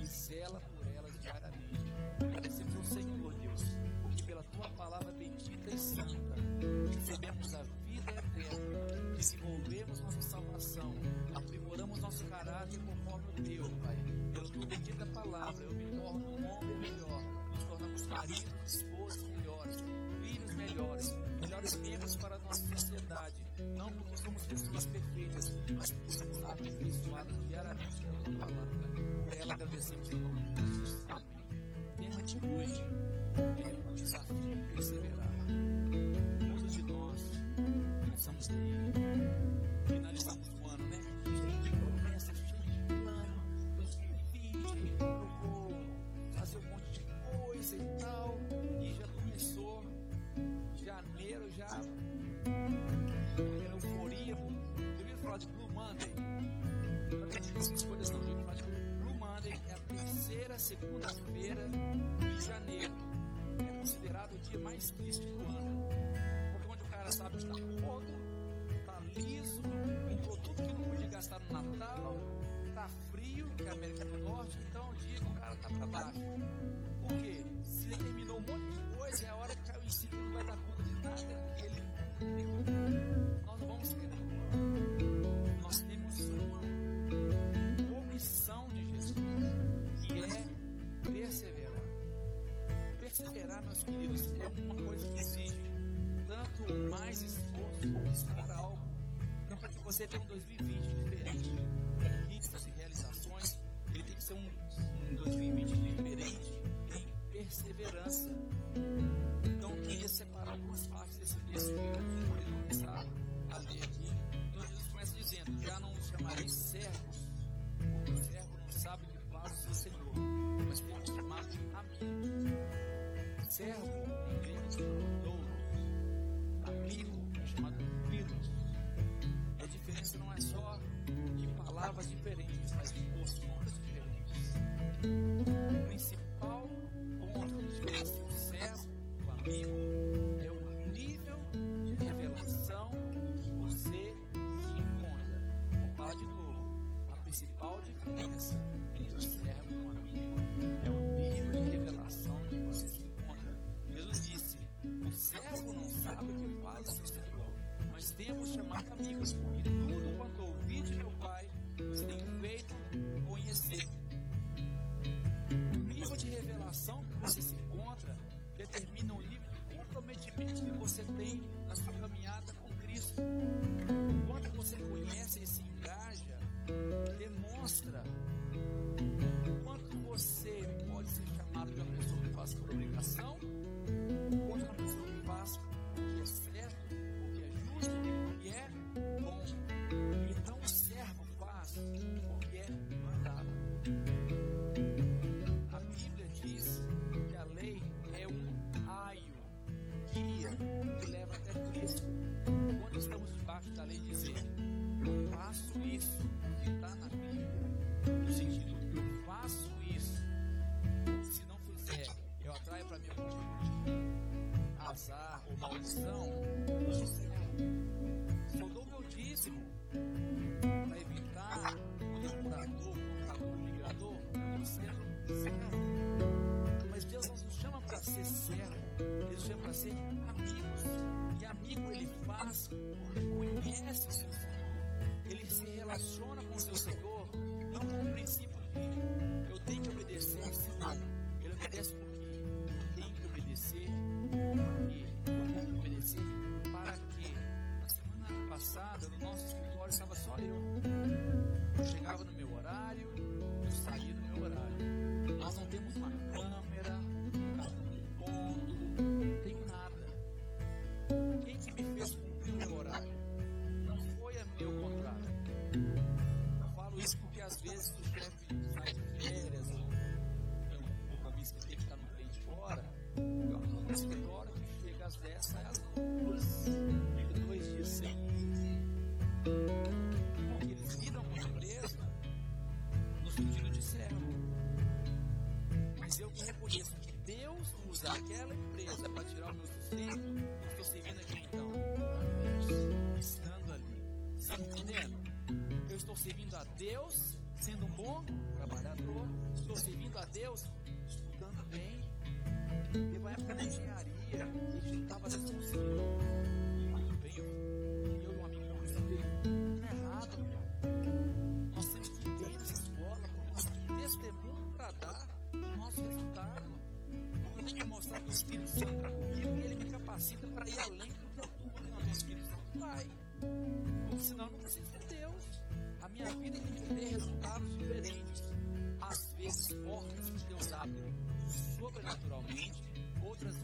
e zela por elas diariamente. Agradecemos ao Senhor, Deus, porque pela tua palavra bendita e santa recebemos a vida eterna, desenvolvemos nossa salvação, aprimoramos nosso caráter conforme o teu, Pai. Pela tua bendita palavra, eu me torno um homem melhor, nos tornamos maridos, esposas melhores, filhos melhores, melhores membros para a nossa sociedade. Não porque somos pessoas perfeitas something. ser amigos. E amigo ele faz conhece o seu Senhor. Ele se relaciona com o seu Senhor, não com o princípio dele. Eu tenho que obedecer, Senhor. Ele obedece por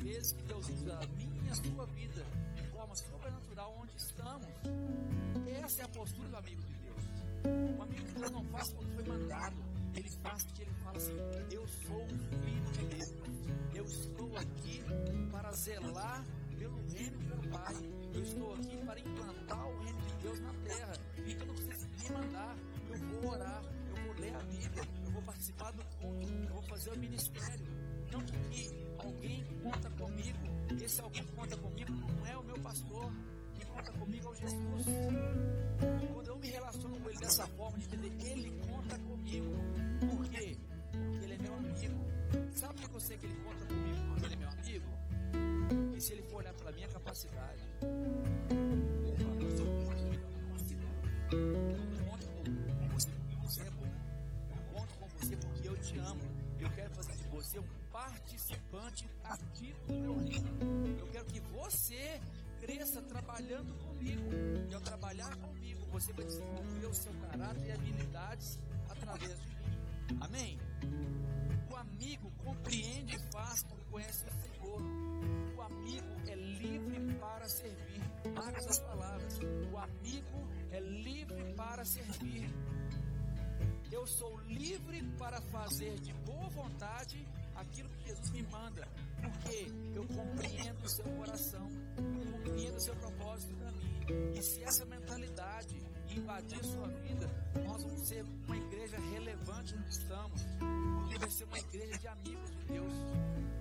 vezes que Deus usa a minha e a sua vida de forma sobrenatural onde estamos. Essa é a postura do amigo de Deus. O amigo de Deus não faz quando foi mandado, ele faz porque ele fala assim: Eu sou um filho de Deus, eu estou aqui para zelar pelo reino do meu Pai, eu estou aqui para implantar o reino de Deus na terra. Então não precisa me mandar, eu vou orar, eu vou ler a Bíblia, eu vou participar do culto, eu vou fazer o ministério. Não que alguém conta comigo, esse alguém que conta comigo não é o meu pastor, quem conta comigo é o Jesus. Quando eu me relaciono com ele dessa forma, de entender, ele conta comigo. Por quê? Porque ele é meu amigo. Sabe por que eu sei que ele conta comigo porque ele é meu amigo? Porque se ele for olhar pela minha capacidade, fala, eu sou muito melhor que participante ativo do meu reino. Eu quero que você cresça trabalhando comigo. E ao trabalhar comigo, você vai desenvolver o seu caráter e habilidades através de mim. Amém? O amigo compreende e faz porque conhece o Senhor. O amigo é livre para servir. Marque essas palavras. O amigo é livre para servir. Eu sou livre para fazer de boa vontade aquilo que Jesus me manda, porque eu compreendo o seu coração, eu compreendo o seu propósito para mim. E se essa mentalidade invadir sua vida, nós vamos ser uma igreja relevante onde estamos, porque vai ser uma igreja de amigos de Deus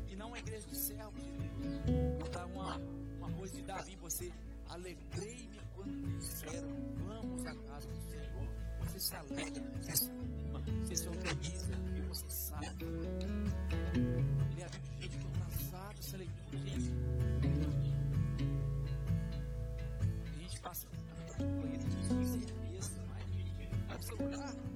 e não uma igreja de servos de Deus. Vou dar uma, uma coisa de Davi, você alegrei-me quando disseram, vamos à casa do Senhor. Você se alegra, você se anima, você se organiza e você sabe. A Bíblia, gente, estou cansado essa leitura, gente. A gente passa banheiro de certeza, mas vai celular, vem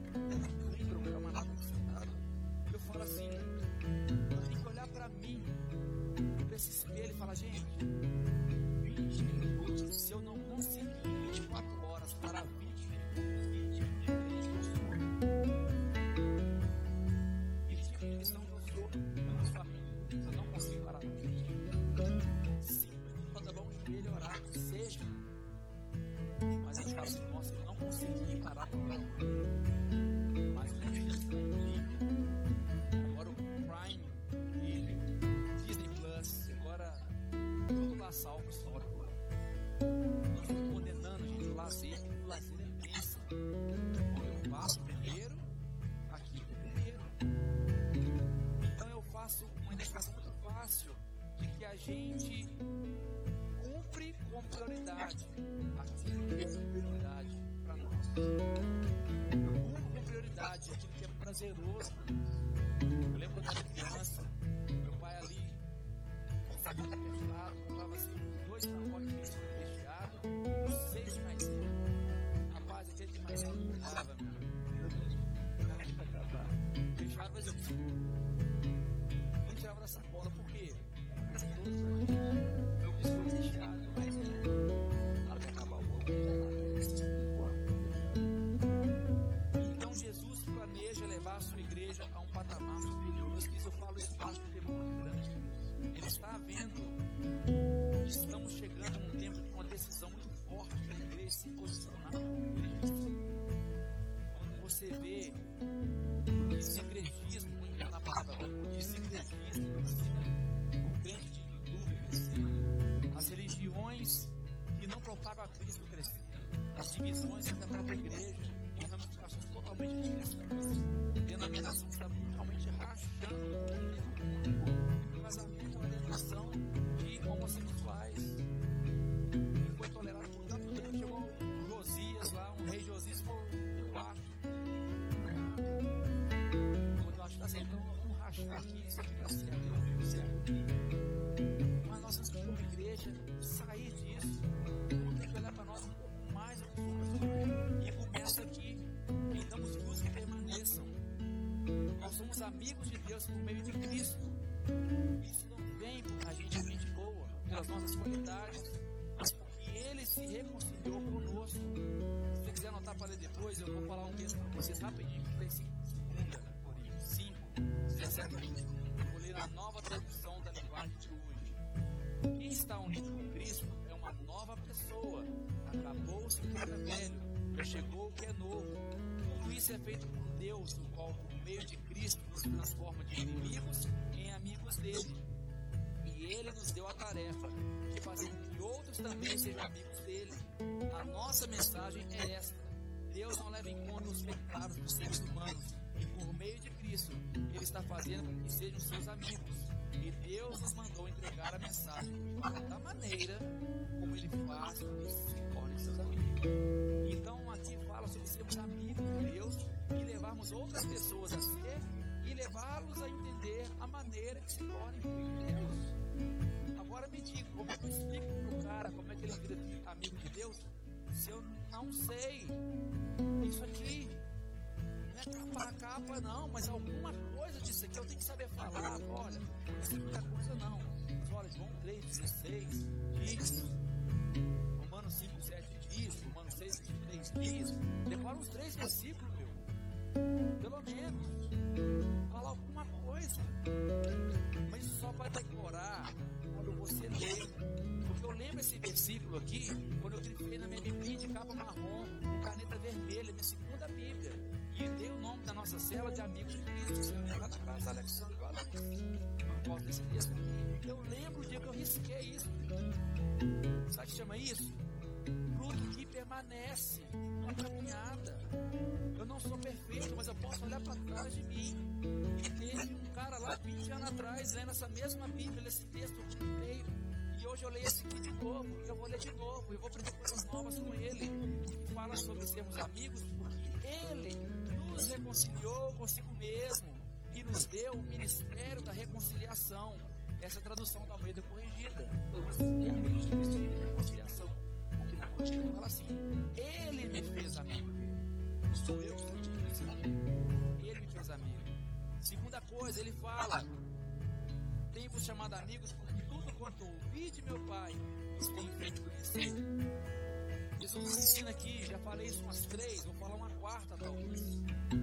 aqui está certo. Mas nós temos que, como igreja, sair disso. Vamos ter que olhar para nós um pouco mais do que somos. E começa aqui. E damos luz que permaneçam. Nós somos amigos de Deus por meio de Cristo. Isso não vem por a gente é gente boa, pelas nossas qualidades, mas porque Ele se reconciliou conosco. Se você quiser anotar para ler depois, eu vou falar um texto para vocês rapidinho, que foi 2 Coríntios 5, 17 20. Na nova tradução da linguagem de hoje. Quem está unido com Cristo é uma nova pessoa. Acabou-se o que era velho, chegou o que é novo. Tudo isso é feito por Deus, no qual, por meio de Cristo, nos transforma de inimigos em amigos dele. E ele nos deu a tarefa de fazer com que outros também sejam amigos dele. A nossa mensagem é esta: Deus não leva em conta os pecados dos seres humanos, e por meio de Cristo, Ele está fazendo com que sejam seus amigos. E Deus nos mandou entregar a mensagem da maneira como Ele faz com que se tornem seus amigos. Então, aqui fala sobre sermos amigos de Deus e levarmos outras pessoas a ser e levá-los a entender a maneira que se tornem filhos de Deus. Agora me diga, como é que eu explico para o cara como é que ele vira amigo de Deus se eu não sei isso aqui? É capa capa, não, mas alguma coisa disso aqui eu tenho que saber falar. Olha, não sei muita coisa não. Mas olha, João 3,16 diz, Romanos 5, 7 diz, Romanos 6, 23 diz. Decora uns três versículos, meu. Pelo menos. Falar alguma coisa. Mas só para decorar quando você lê. Porque eu lembro esse versículo aqui, quando eu grifei na minha Bíblia de capa marrom, com caneta vermelha, minha segunda Bíblia. E dei o nome da nossa cela de amigos de Cristo. Lá na casa Alexandre, olha Eu gosto desse. Eu lembro o dia que eu risquei isso. Sabe o que chama isso? Fruto que permanece na caminhada. Eu não sou perfeito, mas eu posso olhar para trás de mim. E teve um cara lá 20 anos atrás, lendo essa mesma Bíblia, esse texto inteiro. E hoje eu leio esse aqui de novo, e eu vou ler de novo, e vou aprender coisas novas com ele. Que fala sobre sermos amigos, porque ele nos reconciliou consigo mesmo e nos deu o ministério da reconciliação. Essa é a tradução da Almeida corrigida. Reconciliação. Na fala assim: Ele me fez amigo. Sou eu que te fiz amigo. Ele me fez amigo. Segunda coisa, ele fala: Tenho-vos chamado amigos porque tudo quanto ouvi de meu Pai os tenho feito conhecer. Jesus ensina aqui, já falei isso umas três, vou falar uma quarta talvez.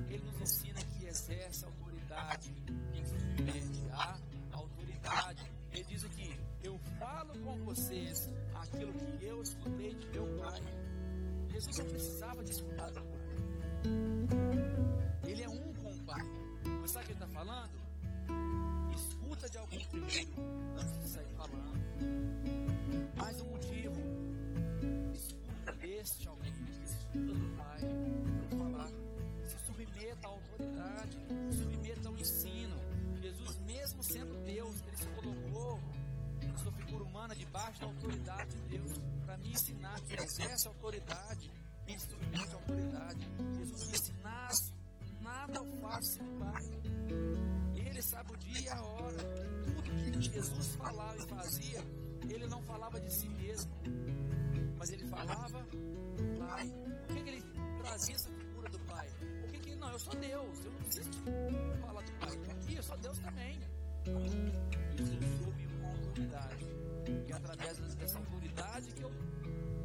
Ele nos ensina que exerce autoridade submete à autoridade. Ele diz aqui: Eu falo com vocês aquilo que eu escutei de meu Pai. Jesus não precisava de escutar do Pai. Ele é um com o Pai. Mas sabe o que ele está falando? Escuta de alguém primeiro antes de sair falando. Mais um motivo. Escuta deste alguém que escuta do Pai autoridade, se submeta ao ensino. Jesus, mesmo sendo Deus, ele se colocou na sua figura humana debaixo da autoridade de Deus para me ensinar que exerce autoridade em submete à autoridade. Jesus disse: Nas, nada eu faço sem Pai. Ele sabe o dia e a hora. Tudo que Jesus falava e fazia, ele não falava de si mesmo. Mas ele falava, Pai. Por que, que ele trazia essa figura do Pai? Por que, que ele, não, eu sou Deus, eu preciso falar do Pai. Aqui eu sou Deus também. Isso sob uma autoridade. E através dessa autoridade que eu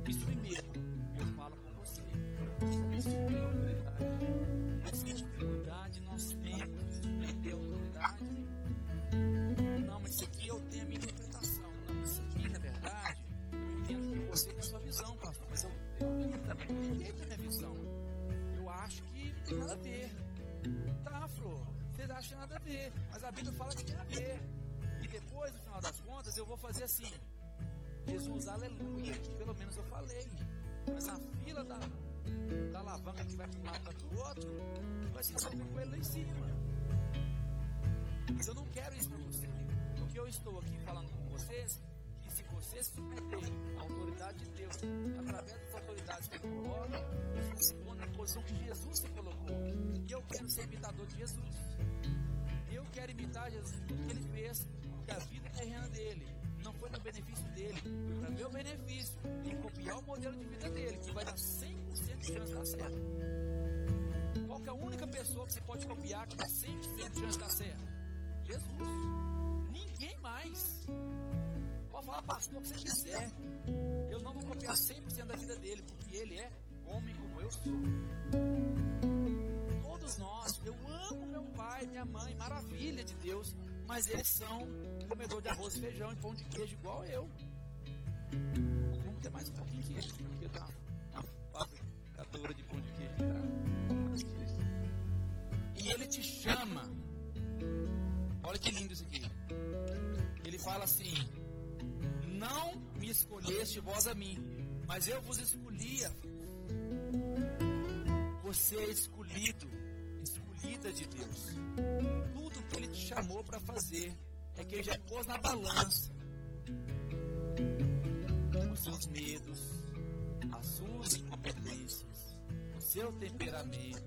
me submeto, eu falo com você. Isso é autoridade. Essa dificuldade nós temos de a autoridade. Não, mas isso aqui eu tenho a minha interpretação. Não, isso aqui, na verdade, eu entendo que você tem a sua visão, pastor. Mas eu, eu também tenho a minha visão. Eu acho que tem nada a ver. Tá, Flor. Você acha que nada a ver. Mas a Bíblia fala que tem a ver. E depois, no final das contas, eu vou fazer assim. Jesus, aleluia. Pelo menos eu falei. Mas a fila da, da alavanca que vai para um lado para o outro vai se resolver com ele lá em cima. Mas eu não quero isso para você. Porque eu estou aqui falando com vocês vocês submeterem a autoridade de Deus através das autoridades que ele coloca, põem na posição que Jesus se colocou. E eu quero ser imitador de Jesus. Eu quero imitar Jesus tudo que ele fez, porque a vida terrena dele não foi no benefício dele, foi para meu benefício e copiar o modelo de vida dele, que vai dar 100% de chance de dar certo. Qual é a única pessoa que você pode copiar que dá 100% de chance de dar certo? Jesus. Ninguém mais. Pode falar, pastor, o que você quiser. Eu não vou copiar 100% da vida dele, porque ele é homem como eu sou. Todos nós, eu amo meu pai, minha mãe, maravilha de Deus, mas eles são comedor de arroz, feijão e pão de queijo igual eu. Vamos ter mais um pouquinho que eles, porque tá uma fabricadora de pão de queijo. Tá? E ele te chama. Olha que lindo isso aqui. Ele fala assim: Não me escolheste vós a mim, mas eu vos escolhia. Você é escolhido, escolhida de Deus. Tudo que Ele te chamou para fazer é que Ele já pôs na balança os seus medos, as suas incompetências, o seu temperamento,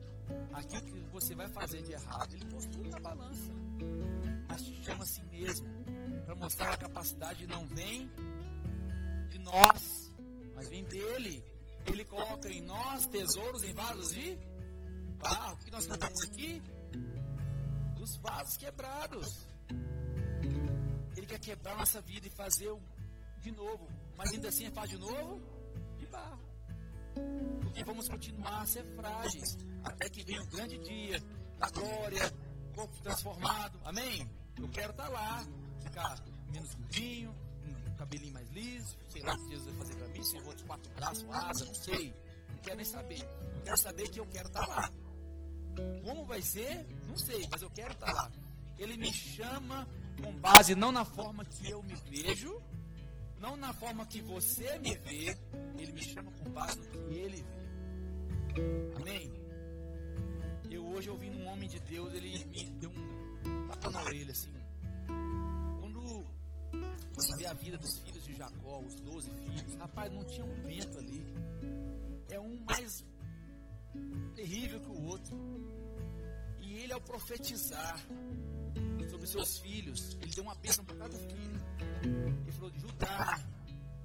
aquilo que você vai fazer de errado. Ele pôs tudo na balança. Mas te chama a si mesmo para mostrar a capacidade não vem de nós, mas vem dele. Ele coloca em nós tesouros em vasos de barro. O que nós cantamos aqui? Dos vasos quebrados. Ele quer quebrar nossa vida e fazer de novo. Mas ainda assim é faz de novo de barro. Porque vamos continuar a ser frágeis. Até que venha o grande dia da glória, corpo transformado. Amém? Eu quero estar lá, ficar menos gordinho, um cabelinho mais liso, sei lá o que Jesus vai fazer para mim, se eu vou de quatro braços, asa, não sei. Não quero nem saber. Eu quero saber que eu quero estar lá. Como vai ser? Não sei, mas eu quero estar lá. Ele me chama com base não na forma que eu me vejo, não na forma que você me vê, ele me chama com base no que ele vê. Amém? Eu hoje ouvindo um homem de Deus, ele me deu um tapa na orelha assim. Vê a vida dos filhos de Jacó, os doze filhos, rapaz, não tinha um vento ali. É um mais terrível que o outro. E ele, ao profetizar sobre seus filhos, ele deu uma bênção para cada filho. Ele falou: Judá,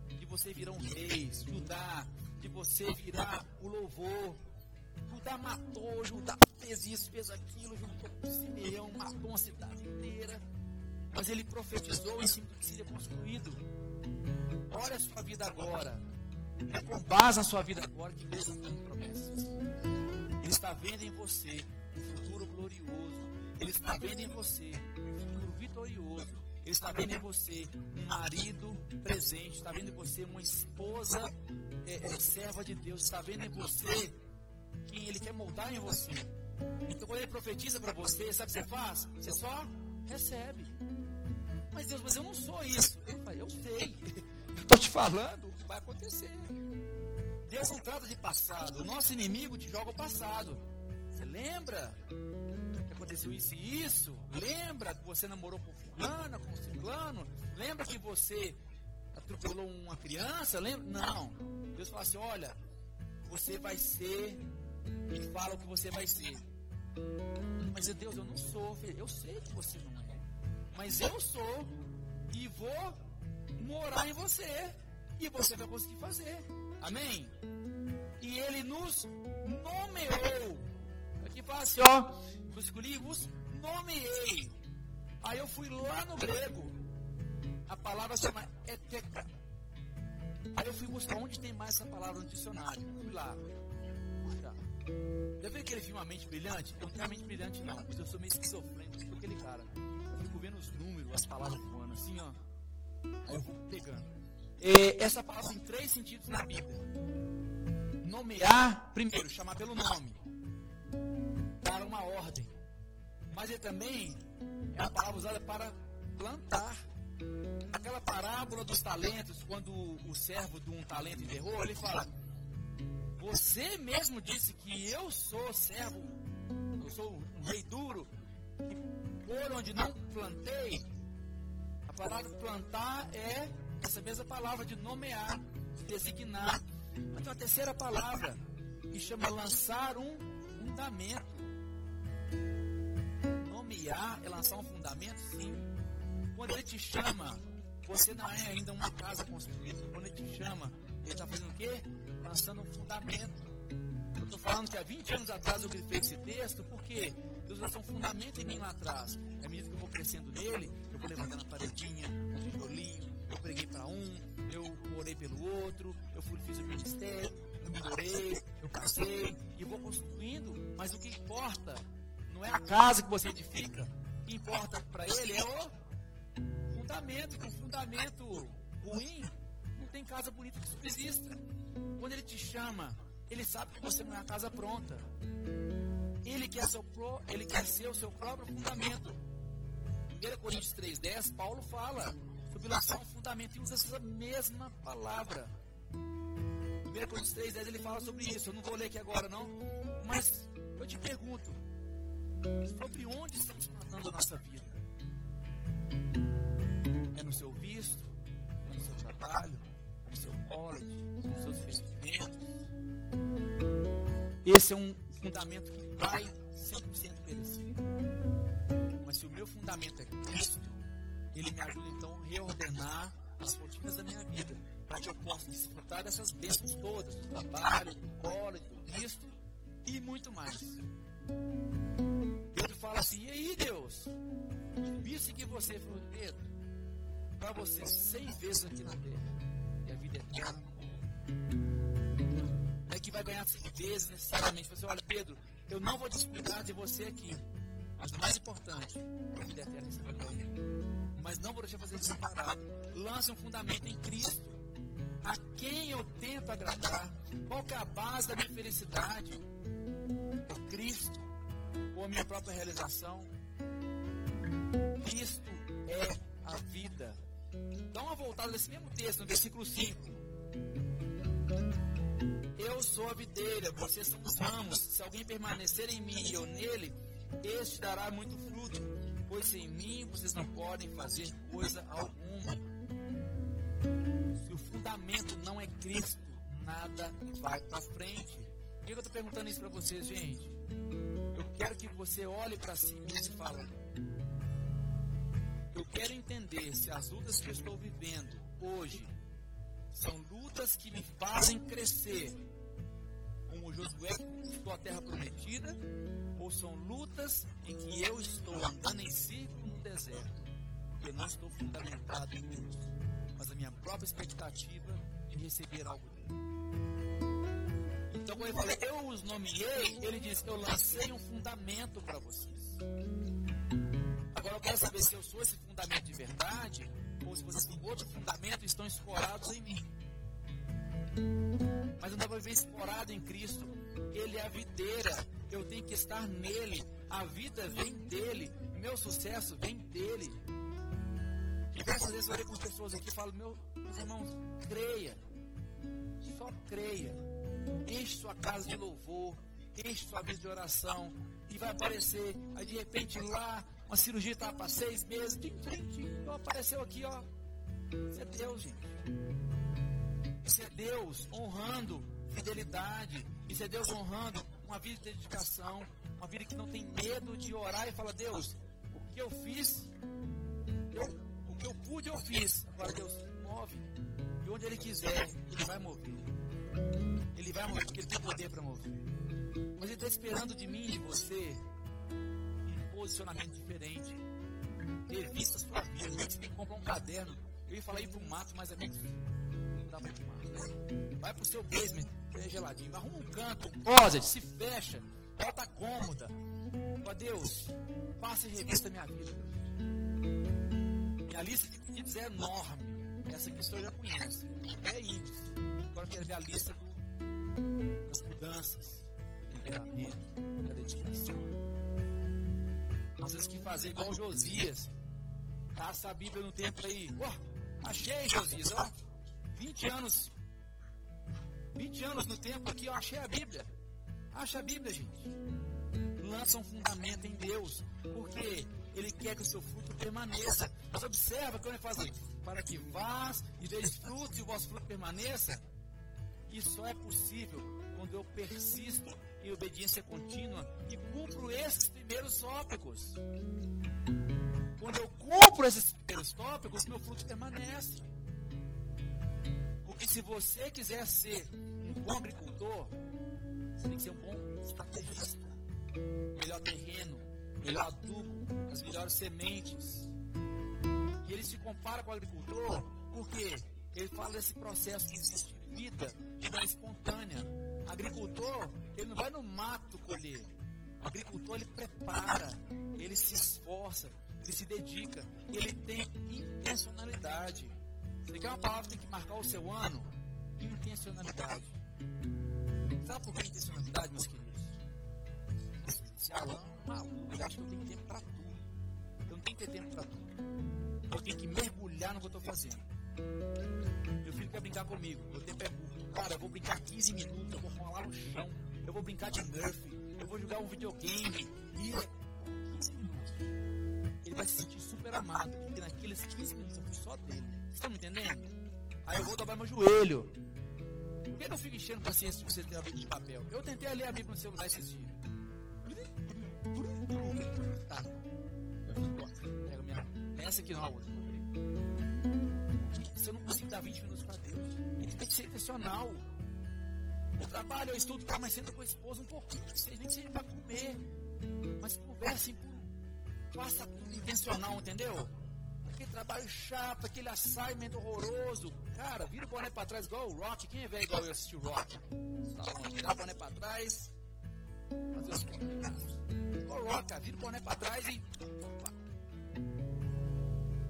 de você virão reis, Judá, de você virá o louvor. Judá matou, Judá fez isso, fez aquilo, juntou com Simeão, matou uma cidade inteira. Mas ele profetizou cima do que seria construído. Olha a sua vida agora. É com base na sua vida agora que Deus tem promessas. Ele está vendo em você um futuro glorioso. Ele está vendo em você um futuro vitorioso. Ele está vendo em você um marido presente. Está vendo em você uma esposa é, é, serva de Deus. Está vendo em você quem Ele quer moldar em você. Então, quando Ele profetiza para você, sabe o que você faz? Você só recebe. Mas Deus, mas eu não sou isso. Ele fala, eu sei. Estou te falando o que vai acontecer. Deus não trata de passado. O nosso inimigo te joga o passado. Você lembra que aconteceu isso e isso? Lembra que você namorou com fulana, com ciclano? Lembra que você atropelou uma criança? Lembra? Não. Deus fala assim, olha, você vai ser e fala o que você vai ser. Mas Deus, eu não sou. Eu sei que você não é. Mas eu sou e vou morar em você. E você vai conseguir fazer. Amém? E ele nos nomeou. Aqui fala assim, ó. Escolhi, vos nomeei. Aí eu fui lá no grego. A palavra chama eteca. Aí eu fui buscar onde tem mais essa palavra no dicionário. Fui lá. Já viu aquele filme A Mente Brilhante? Eu não tenho a mente brilhante não, mas eu sou meio esquizofrênico, sou aquele cara. Vendo os números, as palavras voando assim, ó. Aí eu vou pegando. E essa palavra tem três sentidos na Bíblia. Nomear, primeiro, chamar pelo nome. Dar uma ordem. Mas ele também é a palavra usada para plantar. Aquela parábola dos talentos, quando o servo de um talento enterrou, ele fala: Você mesmo disse que eu sou servo, eu sou um rei duro, e por onde não plantei. A palavra plantar é essa mesma palavra de nomear, de designar. Mas tem uma terceira palavra que chama lançar um fundamento. Nomear é lançar um fundamento, sim. Quando ele te chama, você não é ainda uma casa construída. Quando ele te chama, ele está fazendo o quê? Lançando um fundamento. Eu estou falando que há 20 anos atrás eu grifei esse texto, porque Deus lançou um fundamento em mim lá atrás. É medida que eu vou crescendo nele, eu vou levantando a paredinha, um tijolinho, eu preguei para um, eu orei pelo outro, eu fui, fiz o ministério, eu melhorei, eu casei, e vou construindo. Mas o que importa não é a casa que você edifica, o que importa para ele é o fundamento, que um fundamento ruim não tem casa bonita que subsista. Quando ele te chama, ele sabe que você não é a casa pronta. Ele quer, seu, ele quer ser o seu próprio fundamento. 1 Coríntios 3,10, Paulo fala sobre um fundamento e usa essa mesma palavra. 1 Coríntios 3,10 ele fala sobre isso. Eu não vou ler aqui agora, não. Mas eu te pergunto: sobre onde estamos plantando a nossa vida? É no seu visto? É no seu trabalho? É no seu college? Nos seus investimentos? Esse é um fundamento que vai 100% perecer. Mas se o meu fundamento é Cristo, ele me ajuda então a reordenar as rotinas da minha vida, para que eu possa desfrutar dessas bênçãos todas, do trabalho, do college, do Cristo e muito mais. Pedro fala assim, e aí Deus, disse que você foi Pedro, para você seis vezes aqui na terra, e a vida é eterna. Que vai ganhar seis vezes necessariamente. Você olha, Pedro, eu não vou descuidar de você aqui. Mas o mais importante, que você vai ganhar. Mas não vou deixar fazer desamparado. Lance um fundamento em Cristo. A quem eu tento agradar? Qual é a base da minha felicidade? É Cristo ou a minha própria realização? Cristo é a vida. Dá uma voltada nesse mesmo texto, no versículo 5. Eu sou a videira, vocês são os ramos. Se alguém permanecer em mim e eu nele, este dará muito fruto, pois sem mim vocês não podem fazer coisa alguma. Se o fundamento não é Cristo, nada vai para frente. Por que eu estou perguntando isso para vocês, gente? Eu quero que você olhe para si mesmo e fale: Eu quero entender se as lutas que eu estou vivendo hoje são lutas que me fazem crescer, como Josué conquistou a terra prometida, ou são lutas em que eu estou andando em círculo no deserto, eu não estou fundamentado em Deus, mas a minha própria expectativa de receber algo dele. Então, quando ele fala, eu os nomeei, ele diz, eu lancei um fundamento para vocês. Agora eu quero saber se eu sou esse fundamento de verdade, ou se vocês têm outro fundamento e estão escorados em mim. Mas eu não vou viver escorado em Cristo. Ele é a videira. Eu tenho que estar nele. A vida vem dele. Meu sucesso vem dele. Diversas vezes eu olhei com as pessoas aqui e falo, meu, meus irmãos, creia. Só creia. Enche sua casa de louvor. Enche sua vida de oração. E vai aparecer. Aí de repente lá, uma cirurgia estava para seis meses. Tim, tim, tim, apareceu aqui, ó. É Deus, gente. Isso é Deus honrando fidelidade. Isso é Deus honrando uma vida de dedicação. Uma vida que não tem medo de orar e fala, Deus, o que eu fiz, eu, o que eu pude, eu fiz. Agora Deus move. E onde Ele quiser, Ele vai mover. Ele vai mover porque ele tem poder para mover. Mas ele está esperando de mim de você um posicionamento diferente. Revista a sua vida. Você tem que comprar um caderno. Eu ia falar ir para o mato, mas é muito não Vai para o seu basement, é geladinho. Arruma um canto, closet, se fecha, bota cômoda. Ó Deus, passe e revista minha vida. Minha lista de pedidos é enorme. Essa aqui o senhor já conhece. É índice. Agora quero ver a lista das mudanças, do temperamento, da dedicação. Nós temos que fazer igual Josias. Caça a Bíblia no tempo aí. Oh, achei, Josias. Ó, 20 anos. 20 anos no tempo aqui, eu achei a Bíblia. Acha a Bíblia, gente. Lança um fundamento em Deus. Porque Ele quer que o seu fruto permaneça. Mas observa quando ele faz isso. Para que vás e deis frutos e o vosso fruto permaneça. Isso só é possível quando eu persisto em obediência contínua e cumpro esses primeiros tópicos. Quando eu cumpro esses primeiros tópicos, meu fruto permanece. Se você quiser ser um bom agricultor, você tem que ser um bom estrategista. Melhor terreno, melhor adubo, as melhores sementes. E ele se compara com o agricultor porque ele fala desse processo que existe vida de maneira espontânea. Agricultor, ele não vai no mato colher. O agricultor, ele prepara, ele se esforça, ele se dedica, ele tem intencionalidade. Você quer uma palavra que tem que marcar o seu ano? Intencionalidade. Sabe por que intencionalidade, meus queridos? Esse Alan é maluco, ele acha que eu tenho tempo para tudo. Eu não tenho que ter tempo para tudo. Eu tenho que mergulhar no que eu estou fazendo. Meu filho quer brincar comigo. Meu tempo é curto. Cara, eu vou brincar 15 minutos, eu vou rolar no chão. Eu vou brincar de Murphy. Eu vou jogar um videogame. E 15 minutos. Ele vai se sentir super amado. Porque naqueles 15 minutos eu fui só dele. Estão me entendendo? Aí eu vou dobrar meu joelho. Por que eu não fico enchendo paciência de você ter a Bíblia de papel? Eu tentei ler a Bíblia no celular esses dias. Tá. Pega minha. Essa aqui não, a outra. Se eu não consigo dar 20 minutos para Deus, ele tem que ser intencional. Eu trabalho, eu estudo, tá, mas senta com a esposa um pouquinho, vocês nem que seja para comer. Mas conversem. Faça tudo intencional, entendeu? Aquele trabalho chato, aquele assignment horroroso. Cara, vira o boné para trás igual o Rock. Quem é velho igual eu assistir o Rock? Virar o boné para trás. Fazer os comentários. Vira o boné para trás e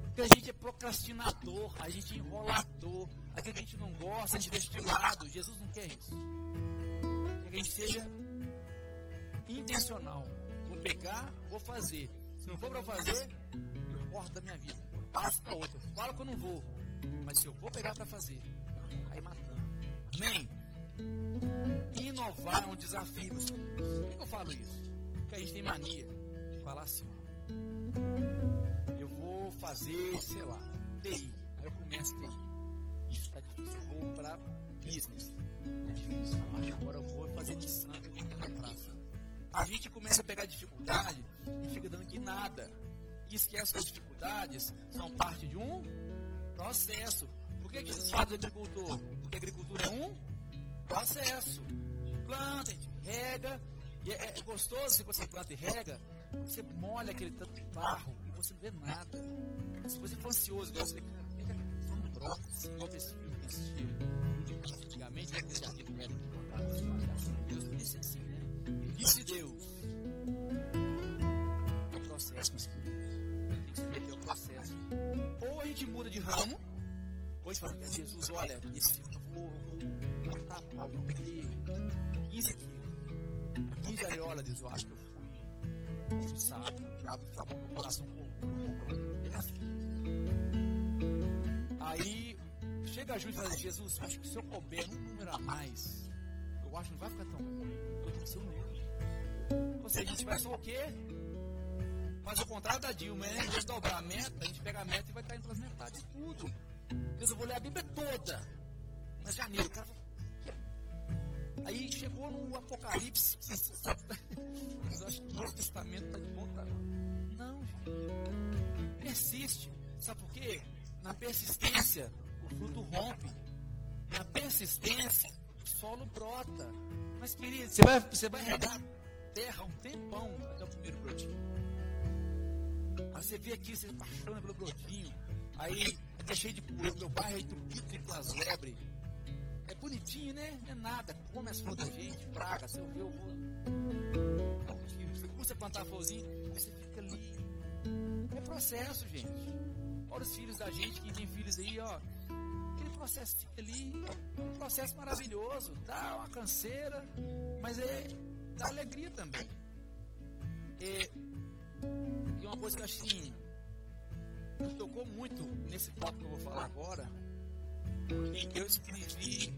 porque a gente é procrastinador, a gente é enrolador, aquilo que a gente não gosta, a gente deixa de lado. Jesus não quer isso. Quer que a gente seja intencional. Vou pegar, vou fazer. Se não for para fazer, eu corto da minha vida. Passo para outra. Falo que eu não vou. Mas se eu vou pegar para fazer, aí matando. Amém? Inovar é um desafio. Por que eu falo isso? Porque a gente tem mania de falar assim fazer, sei lá, TI. Aí eu começo TI. Isso está difícil. Eu vou para business. É difícil. Agora eu vou fazer Nissan, eu vou praça. A gente começa a pegar dificuldade e fica dando que nada. E esquece que as dificuldades são parte de um processo. Por que, que Jesus fala do agricultor? Porque a agricultura é um processo. Planta, rega. E é, é gostoso se você planta e rega, você molha aquele tanto de barro você não vê nada. Se você for ansioso, você um troço, assim, igual esse filme que assistiu antigamente, né, que esse aqui não era que Deus disse assim, né? Disse Deus. É processo, meus é processo. Ou a gente muda de ramo, ou a gente fala, Jesus, olha, esse filme eu vou, vou matar pau, 15 quilos. 15 areolas, Deus, eu acho que eu fui. Sabe, o diabo estava no coração Aí chega a Júlia e fala, Jesus, acho que se eu couber um número a mais, eu acho que não vai ficar tão bom. Eu tenho que ser um número. Ou seja, a gente vai só o quê? Faz o contrário da Dilma, né? Em vez de dobrar a meta, a gente pega a meta e vai caindo pelas metades tudo. Deus, eu vou ler a Bíblia toda. Mas janeiro, o cara Aí chegou no Apocalipse. Mas eu acho que o Novo Testamento está de ponta. Não, gente. Persiste. Sabe por quê? Na persistência, o fruto rompe. Na persistência, solo brota. Mas, querido, você vai, você vai regar terra um tempão até o primeiro brotinho. Aí você vê aqui, você apaixona pelo brotinho. Aí é cheio de poeira, meu bairro é entupido as lebres. É bonitinho, né? Não é nada. Come as flores da gente, praga. Se eu ver, eu vou. Você custa plantar florzinho, aí você fica ali. É processo, gente. Olha os filhos da gente, quem tem filhos aí, ó. Aquele processo ali, um processo maravilhoso. Dá uma canseira, mas é, dá alegria também. É, uma coisa que assim, tocou muito nesse papo que eu vou falar agora, eu escrevi,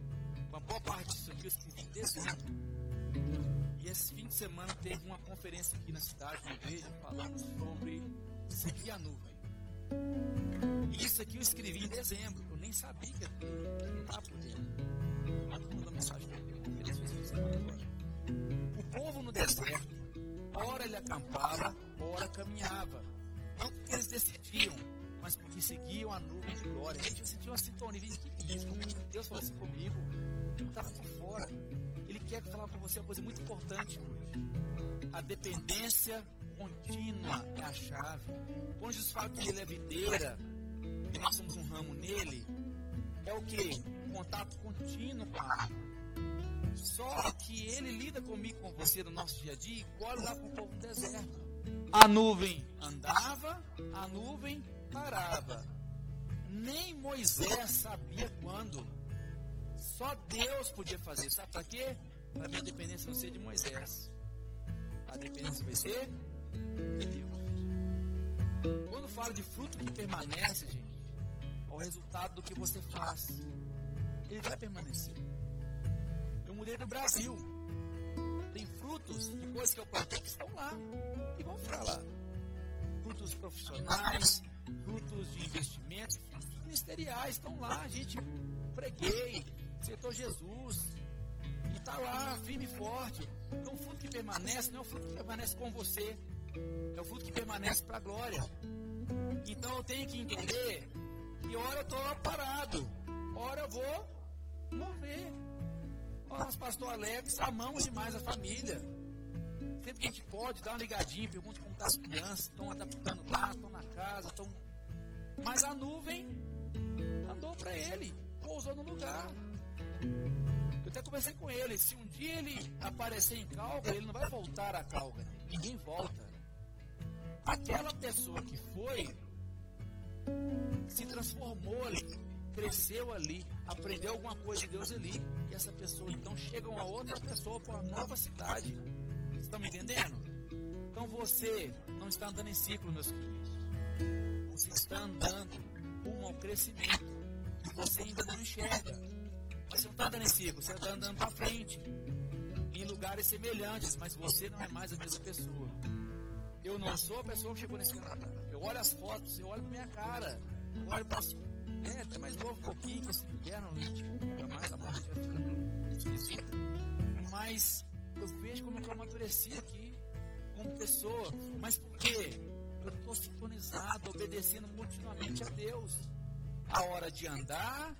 uma boa parte disso aqui eu escrevi. E esse fim de semana teve uma conferência aqui na cidade, na igreja, falando sobre seguir a nuvem. E isso aqui eu escrevi em dezembro, eu nem sabia que estava por dentro. Mas mandou mensagem para mim. O povo no deserto, ora ele acampava, ora caminhava. Não porque eles decidiam, mas porque seguiam a nuvem de glória. Gente, eu senti uma sintonia. O que é isso? Deus falou assim comigo. Eu estava por fora. Ele quer falar com você uma coisa muito importante. A dependência contínua é a chave. Quando Jesus fala que ele é videira, e nós somos um ramo nele, é o que? Contato contínuo com a Só que ele lida comigo, com você no nosso dia a dia, igual lá com o povo no deserto. A nuvem andava, a nuvem parava. Nem Moisés sabia quando. Só Deus podia fazer. Sabe para quê? Para minha dependência não ser de Moisés. A dependência vai ser de Deus. Quando falo de fruto que permanece, gente, é o resultado do que você faz. Ele vai permanecer. Mudei do Brasil. Tem frutos de coisas que eu plantei que estão lá e vão ficar lá. Frutos profissionais, frutos de investimentos, frutos ministeriais estão lá. A gente preguei, aceitou Jesus e está lá, firme e forte. Então, o fruto que permanece não é o fruto que permanece com você, é o fruto que permanece para a glória. Então, eu tenho que entender que hora eu estou parado, hora eu vou mover. Nós, pastor Alex, amamos demais a família. Sempre que a gente pode, dá uma ligadinha, pergunta como tá as crianças, estão adaptando lá, estão na casa, estão. Mas a nuvem andou para ele, pousou no lugar. Eu até conversei com ele, se um dia ele aparecer em Calga, ele não vai voltar a Calga. Ninguém volta. Aquela pessoa que foi se transformou ali, cresceu ali, aprendeu alguma coisa de Deus ali. E essa pessoa então chega uma outra pessoa para uma nova cidade. Estão me entendendo? Então você não está andando em ciclo, meus queridos. Você está andando rumo ao crescimento. E você ainda não enxerga. Você não está andando em ciclo, você está andando para frente. Em lugares semelhantes, mas você não é mais a mesma pessoa. Eu não sou a pessoa que chegou nesse canal. Eu olho as fotos, eu olho para minha cara. Eu olho para as é, mais novo pouquinho, que esse inverno a gente fica mais, a esquisita. Mas eu vejo como eu amadureci aqui, como pessoa. Mas por quê? Eu estou sintonizado, obedecendo continuamente a Deus. A hora de andar,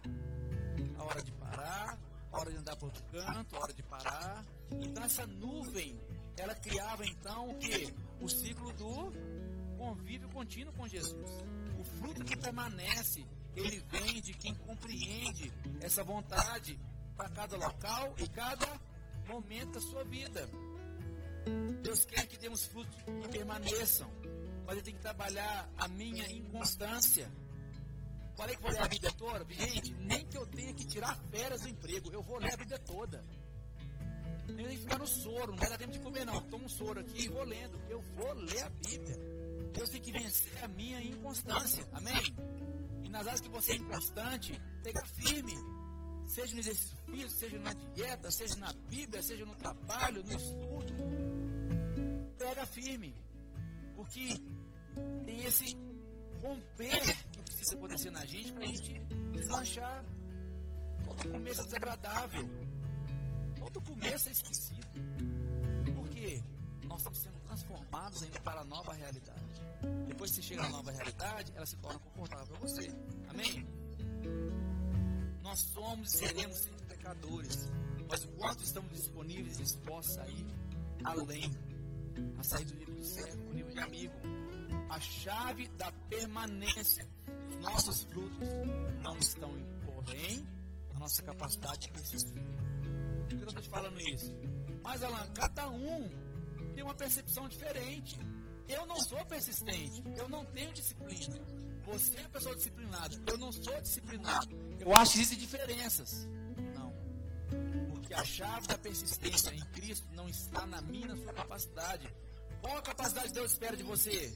a hora de parar, a hora de andar para outro canto, a hora de parar. Então essa nuvem, ela criava então o quê? O ciclo do convívio contínuo com Jesus. O fruto que permanece, ele vem de quem compreende essa vontade para cada local e cada momento da sua vida. Deus quer que demos frutos que permaneçam, mas ele tem que trabalhar a minha inconstância. Falei que vou ler a Bíblia toda? Gente, nem que eu tenha que tirar férias do emprego, eu vou ler a Bíblia toda. Eu nem ficar no soro, não dar tempo de comer, não. Tomo um soro aqui e vou lendo. Eu vou ler a Bíblia. Deus tem que vencer a minha inconstância. Amém? Nas áreas que você é inconstante, pega firme. Seja no exercício físico, seja na dieta, seja na Bíblia, seja no trabalho, no estudo. Pega firme. Porque tem esse romper que precisa acontecer na gente para a gente deslanchar. Todo começo é desagradável. Todo começo é esquecido. Por quê? Nós estamos sendo transformados ainda para a nova realidade. Depois que você chega na nova realidade, ela se torna confortável para você. Amém? Nós somos e seremos sempre pecadores, mas o quanto estamos disponíveis e dispostos a ir além, a sair do nível de servo, do nível de amigo. A chave da permanência dos nossos frutos não estão em, porém, na nossa capacidade de persistir. Por que eu estou te falando isso? Mas, Alan, cada um tem uma percepção diferente. Eu não sou persistente, eu não tenho disciplina. Você é uma pessoa disciplinada, eu não sou disciplinado. Eu acho que existem diferenças. Não. Porque a chave da persistência em Cristo não está na minha, na sua capacidade. Qual a capacidade que Deus espera de você?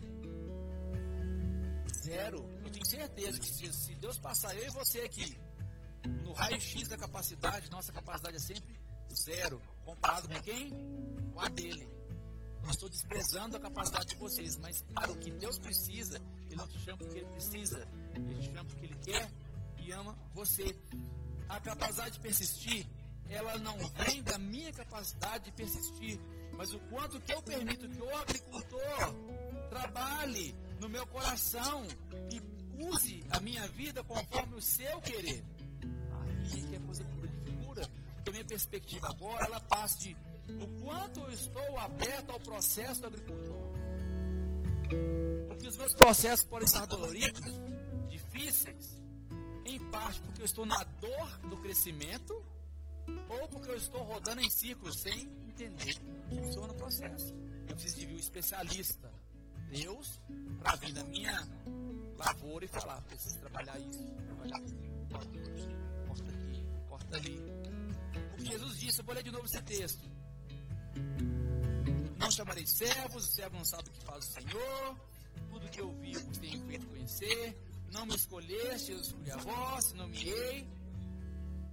Zero. Eu tenho certeza que se Deus passar eu e você aqui no raio-x da capacidade, nossa capacidade é sempre zero. Comparado com quem? Com a dele. Não estou desprezando a capacidade de vocês, mas para o que Deus precisa, Ele não te chama porque Ele precisa, Ele te chama porque Ele quer e ama você. A capacidade de persistir, ela não vem da minha capacidade de persistir, mas o quanto que eu permito que o agricultor trabalhe no meu coração e use a minha vida conforme o seu querer. Aí que é coisa pura de figura. Porque a minha perspectiva agora, ela passa de o quanto eu estou aberto ao processo do agricultor. Porque os meus processos podem estar doloridos, difíceis, em parte porque eu estou na dor do crescimento, ou porque eu estou rodando em círculos sem entender como funciona o processo. Eu preciso de um especialista, Deus, para vir na minha lavoura e falar: preciso trabalhar isso, trabalhar isso, corta aqui, corta ali. O que Jesus disse, eu vou ler de novo esse texto. Não chamarei servos, o servo não sabe o que faz o Senhor. Tudo que eu vi eu tenho feito conhecer. Não me escolheste, eu escolhi a vós, nomeei.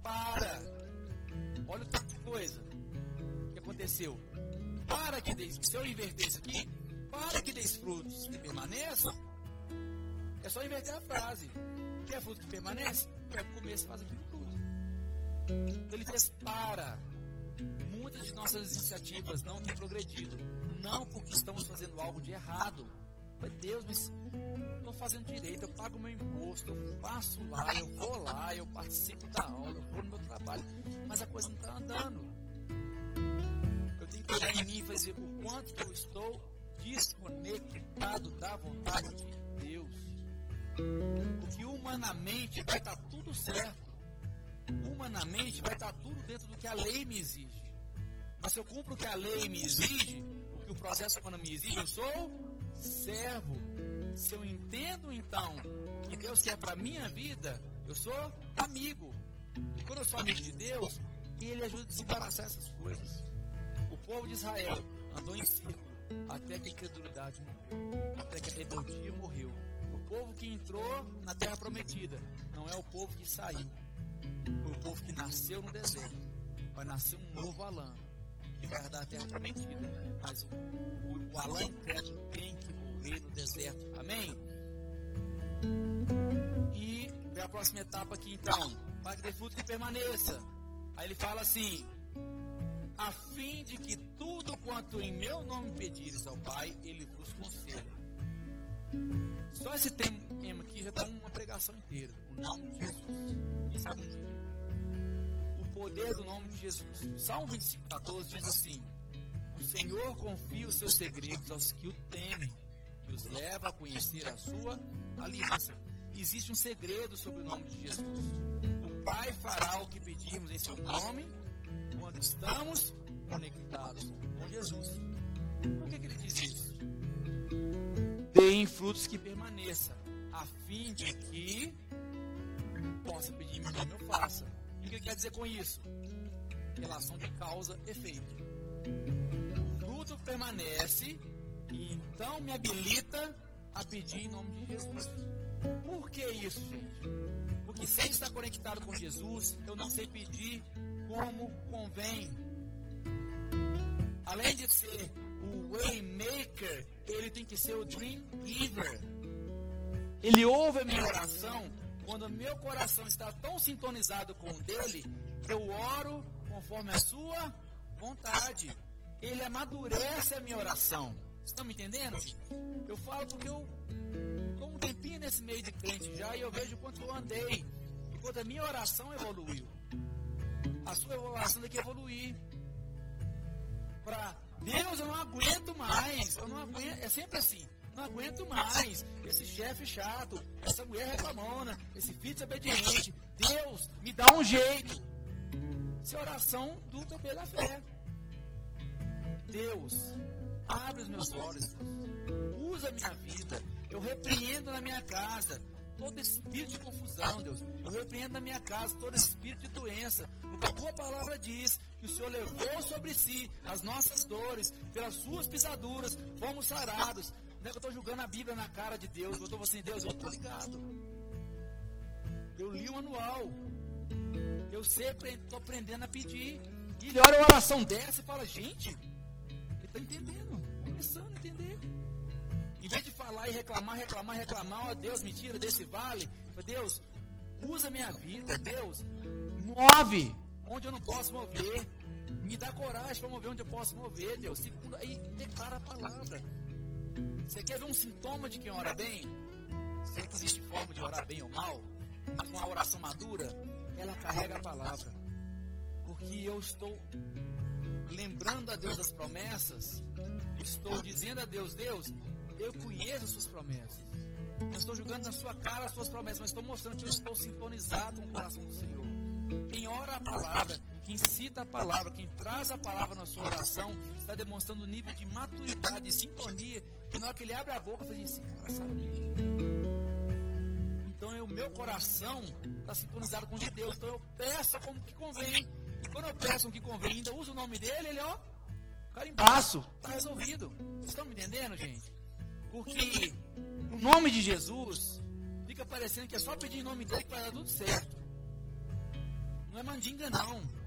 Para. Olha o tanto de coisa que aconteceu. Para que deis, se eu inverter isso aqui, para que deis frutos que permaneçam, é só inverter a frase. Quer fruto que permanece? Quer comer, você faz aquilo tudo. Então ele fez para muitas de nossas iniciativas não têm progredido. Não porque estamos fazendo algo de errado. Mas Deus, mas estou fazendo direito, eu pago meu imposto, eu passo lá, eu vou lá, eu participo da aula, eu vou no meu trabalho, mas a coisa não está andando. Eu tenho que olhar em mim e fazer o quanto eu estou desconectado da vontade de Deus. Porque humanamente vai estar tá tudo certo. Humanamente vai estar tudo dentro do que a lei me exige. Mas se eu cumpro o que a lei me exige, o que o processo humano me exige, eu sou servo. Se eu entendo então que Deus quer para minha vida, eu sou amigo. E quando eu sou amigo de Deus, Ele ajuda a desembaraçar essas coisas. O povo de Israel andou em círculo até que a incredulidade morreu, até que a rebeldia morreu. O povo que entrou na terra prometida não é o povo que saiu, o povo que nasceu no deserto. Vai nascer um novo Alã, que vai herdar a terra prometida. Mas o, o, o Alã incrédulo tem que morrer no deserto. Amém? E vem a próxima etapa aqui então. Para que dê fruto que permaneça. Aí ele fala assim: a fim de que tudo quanto em meu nome pedires ao Pai, Ele vos conceda. Só esse tema aqui já dá uma pregação inteira. O nome de Jesus. Quem sabe um dia? poder do nome de Jesus. Salmo 25, 14 diz assim: O Senhor confia os seus segredos aos que o temem e os leva a conhecer a sua aliança. Existe um segredo sobre o nome de Jesus. O Pai fará o que pedimos em seu nome quando estamos conectados com Jesus. Por que, que ele diz isso? Deem frutos que permaneçam, a fim de que possa pedir em nome eu faça. O que quer dizer com isso? Relação de causa-efeito. O fruto permanece e então me habilita a pedir em nome de Jesus. Por que isso, gente? Porque sem estar conectado com Jesus, eu não sei pedir como convém. Além de ser o waymaker, ele tem que ser o dream giver. Ele ouve a minha oração quando meu coração está tão sintonizado com o dele, eu oro conforme a sua vontade. Ele amadurece a minha oração. Estão me entendendo? Eu falo porque eu estou um tempinho nesse meio de crente já e eu vejo quanto eu andei e quanto a minha oração evoluiu. A sua oração tem que evoluir. Para Deus, eu não aguento mais. Eu não aguento. É sempre assim. Não aguento mais. Esse chefe chato, essa mulher reclamona, esse filho desobediente. Deus, me dá um jeito. Isso é oração do bebê da fé. Deus, abre os meus olhos. Usa a minha vida. Eu repreendo na minha casa todo espírito de confusão, Deus. Eu repreendo na minha casa todo espírito de doença. Porque a tua palavra diz que o Senhor levou sobre si as nossas dores, pelas suas pisaduras, fomos sarados. Não é que eu estou julgando a Bíblia na cara de Deus. Eu estou assim, Deus, eu estou ligado. Eu li o manual. Eu sempre estou aprendendo a pedir. E ele olha uma oração dessa e fala, gente, ele está entendendo, começando a entender. Em vez de falar e reclamar, reclamar, reclamar, ó Deus, me tira desse vale. Deus, usa minha vida, Deus, move onde eu não posso mover. Me dá coragem para mover onde eu posso mover, Deus. Aí declara a palavra. Você quer ver um sintoma de quem ora bem? Será que existe forma de orar bem ou mal? Mas uma oração madura, ela carrega a palavra. Porque eu estou lembrando a Deus das promessas, estou dizendo a Deus, Deus, eu conheço as suas promessas. Eu estou jogando na sua cara as suas promessas, mas estou mostrando que eu estou sintonizado com o coração do Senhor. Quem ora a palavra, quem cita a palavra, quem traz a palavra na sua oração, está demonstrando um nível de maturidade, de sintonia, que na hora que ele abre a boca, faz assim, cara sabe Então é o meu coração está sintonizado com o de Deus. Então eu peço como que convém. E quando eu peço o que convém, ainda uso o nome dele, ele ó, carimbaço, está resolvido. Vocês estão me entendendo, gente? Porque o nome de Jesus fica parecendo que é só pedir em nome dele que vai dar tudo certo. Não é mandinga, não.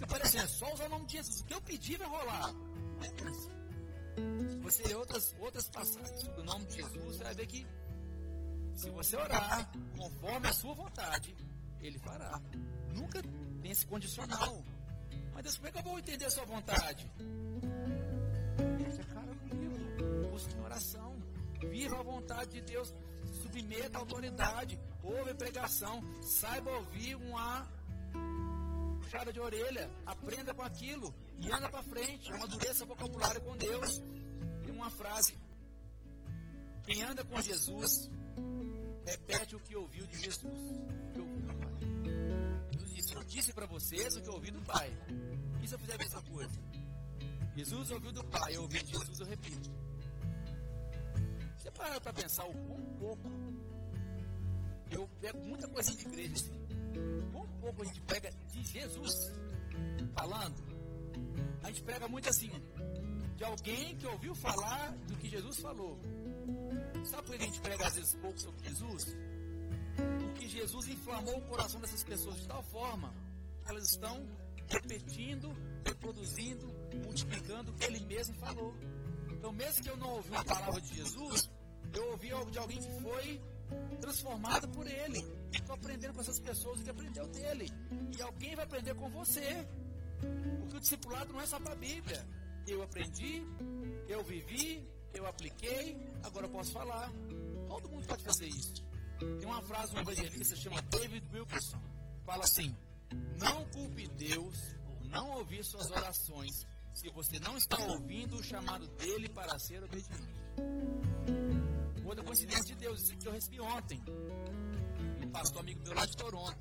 Fica parecendo, é só usar o nome de Jesus. O que eu pedir vai rolar. Você outras, outras passagens do nome de Jesus, você vai ver que se você orar conforme a sua vontade, ele fará. Nunca esse condicional. Mas Deus, como é que eu vou entender a sua vontade? A cara busque em oração. Viva a vontade de Deus. Submeta a autoridade. Ouve a pregação. Saiba ouvir uma puxada de orelha. Aprenda com aquilo. E anda para frente. Amadureça o vocabulário com Deus. E uma frase. Quem anda com Jesus, repete o que ouviu de Jesus. Que ouviu do Pai. Jesus disse, eu disse para vocês o que ouvi do Pai. E se eu fizer a mesma coisa? Jesus ouviu do Pai, eu ouvi de Jesus, eu repito. Você para para pensar quão pouco. Eu pego muita coisa de igreja assim. Quão pouco a gente pega de Jesus falando. A gente prega muito assim. De alguém que ouviu falar do que Jesus falou. Sabe por que a gente prega às vezes pouco sobre Jesus? Porque Jesus inflamou o coração dessas pessoas de tal forma que elas estão repetindo, reproduzindo, multiplicando o que ele mesmo falou. Então, mesmo que eu não ouvi a palavra de Jesus, eu ouvi algo de alguém que foi transformado por ele. Estou aprendendo com essas pessoas que aprendeu dele. E alguém vai aprender com você. Porque o discipulado não é só para a Bíblia. Eu aprendi, eu vivi, eu apliquei, agora eu posso falar. Todo mundo pode fazer isso. Tem uma frase de um evangelista chama David Wilkerson. Fala assim: Não culpe Deus por não ouvir suas orações se você não está ouvindo o chamado dele para ser obediente. Outra coincidência de Deus, isso que eu recebi ontem. Um pastor amigo meu lá de Toronto.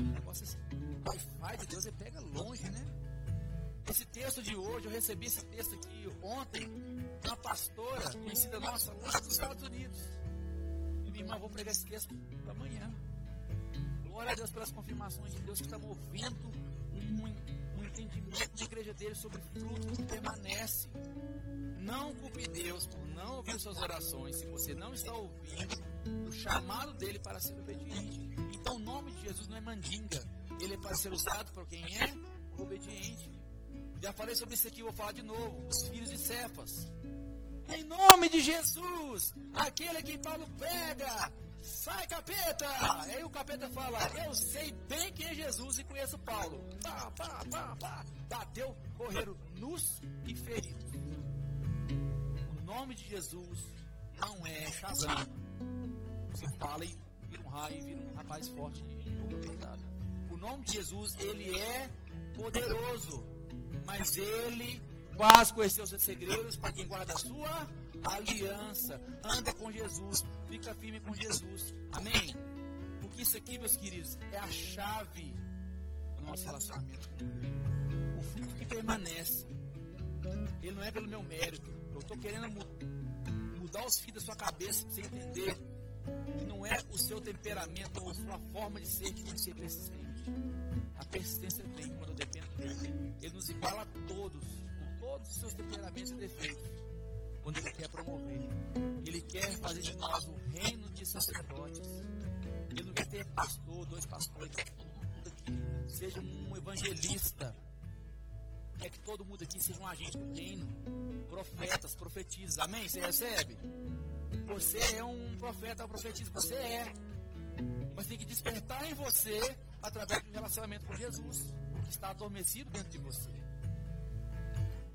O negócio assim, o Wi-Fi de Deus ele pega longe, né? Esse texto de hoje, eu recebi esse texto aqui ontem, de uma pastora conhecida nossa lá dos Estados Unidos. E minha irmã, vou pregar esse texto amanhã. Glória a Deus pelas confirmações de Deus que está movendo um, um entendimento da igreja dele sobre fruto que permanece. Não culpe Deus por não ouvir suas orações se você não está ouvindo o chamado dele para ser obediente. Então o nome de Jesus não é mandinga. Ele é para ser usado por quem é obediente. Já falei sobre isso aqui, vou falar de novo. Os filhos de Cefas. Em nome de Jesus, aquele que Paulo pega, sai capeta! Aí o capeta fala, eu sei bem quem é Jesus e conheço Paulo. Pá, pá, pá, pá. Bateu, correram nus e feridos. O nome de Jesus não é Shazam. Você fala e vira um raio, vira um rapaz forte jogo nome de Jesus, ele é poderoso. Mas ele faz conhecer os segredos para quem guarda a sua aliança. Anda com Jesus, fica firme com Jesus. Amém? Porque isso aqui, meus queridos, é a chave do nosso relacionamento com. O fruto que permanece. Ele não é pelo meu mérito. Estou querendo mudar os fios da sua cabeça para você entender que não é o seu temperamento ou a sua forma de ser que tem que ser persistente. A persistência vem quando eu dependo dele. Ele nos iguala a todos, com todos os seus temperamentos e defeitos. Quando ele quer promover, ele quer fazer de nós um reino de sacerdotes. Ele não quer ter pastor, dois pastores, seja um evangelista. Quer que todo mundo aqui seja um agente do reino. Profetas, profetizas. Amém? Você recebe? Você é um profeta, um profetista. Você é. Mas tem que despertar em você através do relacionamento com Jesus, que está adormecido dentro de você.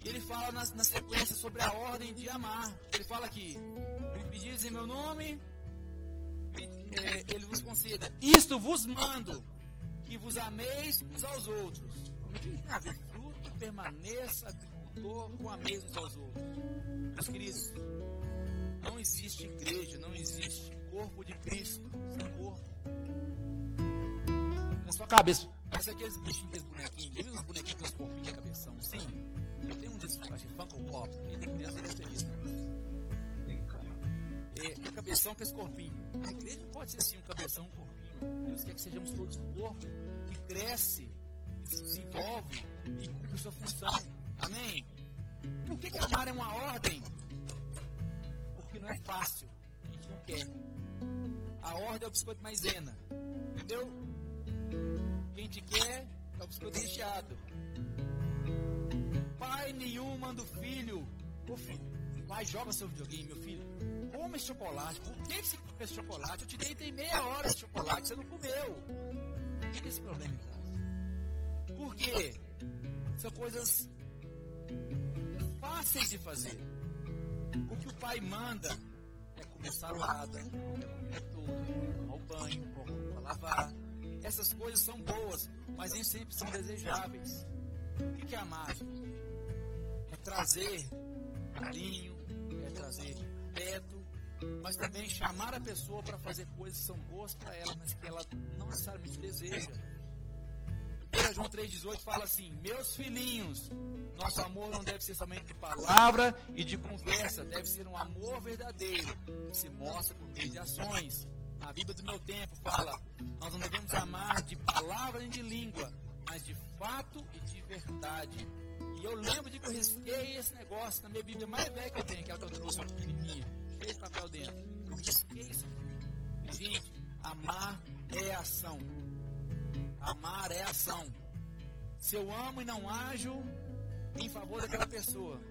E ele fala na, na sequência sobre a ordem de amar. Ele fala aqui: pedis em meu nome, é, ele vos conceda. Isto vos mando, que vos ameis uns aos outros. A fruto permaneça com ameis uns aos outros. Meus queridos, não existe igreja, não existe corpo de Cristo sem corpo. Na sua cabeça. Parece aqueles bichinhos, aqueles bonequinhos. Viu os bonequinhos com os corpinhos de cabeção? Sim. Eu tenho um desses, que Funko Pop. E tem criança que tem isso. É, cabeção com esse corpinho. A igreja não pode ser assim, um cabeção, um corpinho. Deus quer que sejamos todos um corpo que cresce, que se desenvolve e cumpre sua função. Amém? Por que, que amar é uma ordem? Porque não é fácil. A gente não quer. A ordem é o biscoito maisena. Entendeu? Quem te quer é o biscoito recheado. Pai nenhum manda o filho. Ô filho, pai, joga seu videogame, meu filho. Come esse chocolate. Por que você come esse chocolate? Eu te dei tem meia hora de chocolate, você não comeu. Que esse problema em? Por quê? São coisas fáceis de fazer. O que o pai manda é começar a nada, é tudo, tomar o banho, para lavar. Essas coisas são boas, mas nem sempre são desejáveis. O que é amar? É trazer carinho, é trazer perto, mas também chamar a pessoa para fazer coisas que são boas para ela, mas que ela não necessariamente deseja. 1 João 3,18 fala assim: Meus filhinhos, nosso amor não deve ser somente de palavra e de conversa, deve ser um amor verdadeiro, que se mostra por meio de ações. A Bíblia do meu tempo fala: Nós não devemos amar de palavra nem de língua, mas de fato e de verdade. E eu lembro de que eu risquei esse negócio na minha Bíblia mais velha que eu tenho, que é a que eu trouxe uma pequenininha, de papel dentro. Eu risquei isso aqui. Gente, amar é ação. Amar é ação. Se eu amo e não ajo em favor daquela pessoa,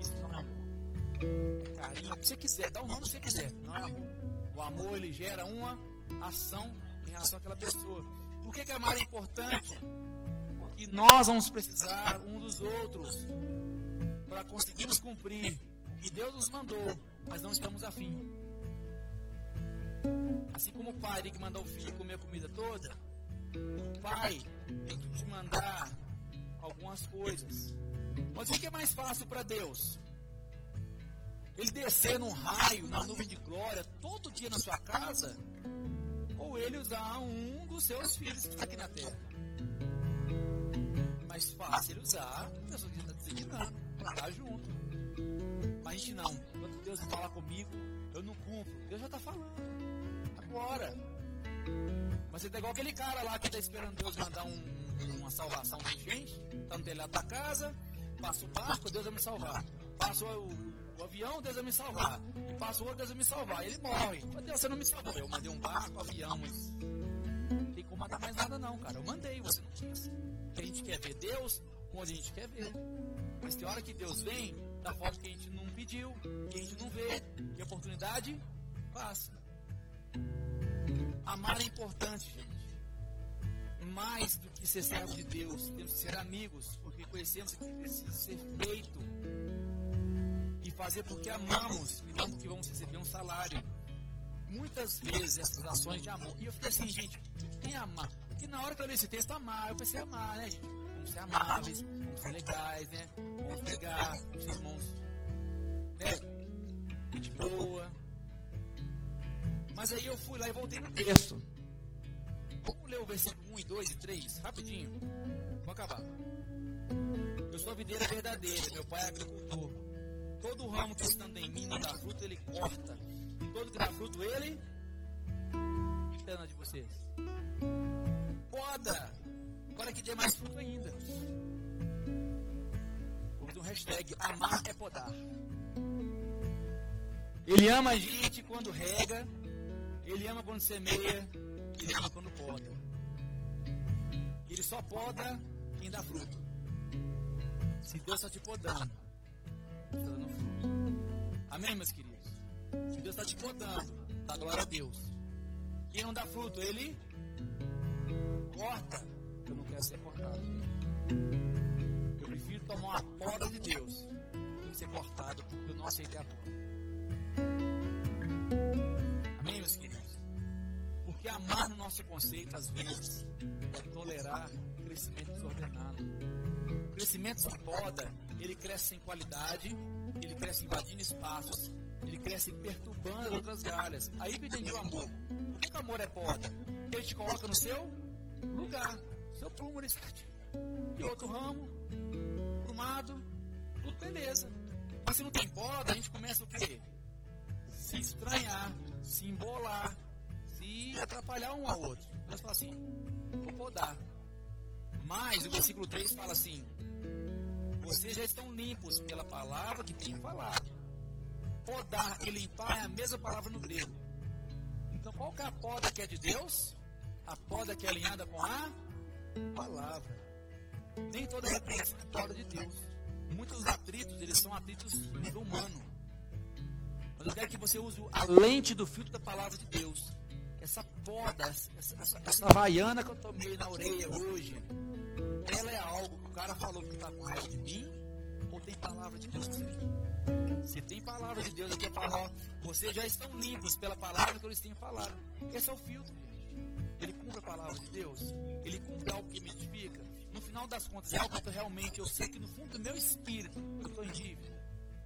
isso não é amor. Carinho, o que você quiser, dá o nome que você quiser, não é amor. O amor ele gera uma ação em relação àquela pessoa. Por que, que amar é importante? Porque nós vamos precisar um dos outros para conseguirmos cumprir o que Deus nos mandou, mas não estamos afim. Assim como o pai que mandar o filho comer a comida toda, pai que te mandar algumas coisas. Mas o que é mais fácil para Deus? Ele descer num raio, na nuvem de glória, todo dia na sua casa? Ou ele usar um dos seus filhos que está aqui na terra? Mais fácil ele usar a pessoa que está designando para estar junto. Mas a gente não. Quando Deus fala comigo, eu não cumpro. Deus já está falando. Agora. Você tá igual aquele cara lá que está esperando Deus mandar um, uma salvação de gente. Está no telhado da casa. Passa o barco, Deus vai me salvar. Passa o, o avião, Deus vai me salvar. Passa o outro, Deus vai me salvar. Ele morre. Mas Deus, você não me salvou. Eu mandei um barco, avião, mas. Não tem como mandar mais nada, não, cara. Eu mandei, você não quis. Que a gente quer ver Deus onde a gente quer ver. Mas tem hora que Deus vem da forma que a gente não pediu, que a gente não vê, que a oportunidade passa. Amar é importante, gente. Mais do que ser servo de Deus, temos que ser amigos, porque conhecemos que precisa ser feito e fazer porque amamos e não porque vamos receber um salário. Muitas vezes essas ações de amor, e eu fiquei assim, gente, quem amar? que na hora que eu li esse texto, amar, eu pensei amar, né, gente? Vamos ser amáveis, vamos ser legais, né? Vamos pegar os irmãos, né? De boa. Mas aí eu fui lá e voltei no texto. Vamos ler o versículo 1 e 2 e 3, rapidinho. Vou acabar. Eu sou a videira verdadeira, meu pai é agricultor. Todo ramo que estando em mim não dá fruto, ele corta. E todo que dá fruto, ele. Pena de vocês. Poda. Agora que dê mais fruto ainda. Vamos um hashtag. Amar é podar. Ele ama a gente quando rega. Ele ama quando semeia. Ele ama quando poda. Ele só poda quem dá fruto. Se Deus está te podando, está dando fruto. Amém, meus queridos? Se Deus está te podando, dá glória a Deus. Quem não dá fruto, ele corta. Eu não quero ser cortado. Eu prefiro tomar uma poda de Deus do que ser cortado, porque eu não aceitei a poda. Porque amar no nosso conceito, às vezes, é tolerar crescimento desordenado. O crescimento sem poda, ele cresce sem qualidade, ele cresce invadindo espaços, ele cresce perturbando outras galhas. Aí que entendi o amor. Por que o amor é poda? Ele te coloca no seu lugar, seu certinho. E outro ramo, prumado, tudo beleza. Mas se não tem poda, a gente começa o quê? Se estranhar, se embolar, atrapalhar um ao outro. Nós falamos assim, vou podar. Mas o versículo 3 fala assim: Vocês já estão limpos pela palavra que tenho falado. Podar e limpar é a mesma palavra no grego. Então qual que é a poda que é de Deus? A poda que é alinhada com a palavra. Nem toda repreensão é poda de Deus. Muitos atritos, eles são atritos nível humano. Mas eu quero que você use a lente do filtro da palavra de Deus. Essa poda, essa, essa, essa que eu tomei na orelha hoje, ela é algo que o cara falou que está raiva de mim, ou tem palavra de Deus? Se tem palavra de Deus aqui, é falar, vocês já estão limpos pela palavra que lhes tenho falado. Esse é o filtro, Ele cumpre a palavra de Deus, ele cumpre algo que me edifica. No final das contas, é algo que eu realmente eu sei que no fundo do meu espírito eu estou em dívida.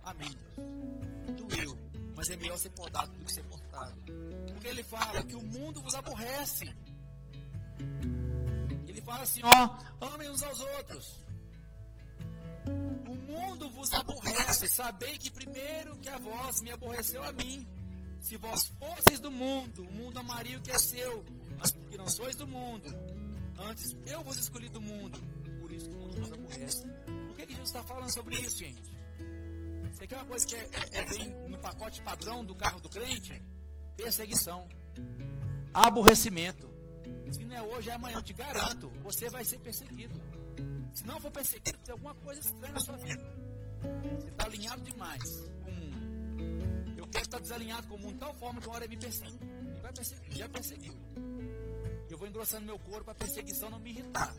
Amém, Deus. Doeu, mas é melhor ser podado do que ser cortado. Porque ele fala que o mundo vos aborrece. Ele fala assim, ó, amem uns aos outros. O mundo vos aborrece, sabei que primeiro que a vós me aborreceu a mim. Se vós fosseis do mundo, o mundo amaria o que é seu, mas porque não sois do mundo, antes eu vos escolhi do mundo, por isso que o mundo vos aborrece. Por que, que Jesus está falando sobre isso, gente? Isso aqui é uma coisa que é, é, é bem no pacote padrão do carro do crente? Perseguição, aborrecimento. Se não é hoje, é amanhã, eu te garanto, você vai ser perseguido. Se não for perseguido, tem alguma coisa estranha na sua vida. Você está alinhado demais com o mundo. Eu quero estar desalinhado com o mundo de tal forma que uma hora me persegue. Ele vai perseguir, já perseguiu. Eu vou engrossando meu corpo para a perseguição não me irritar.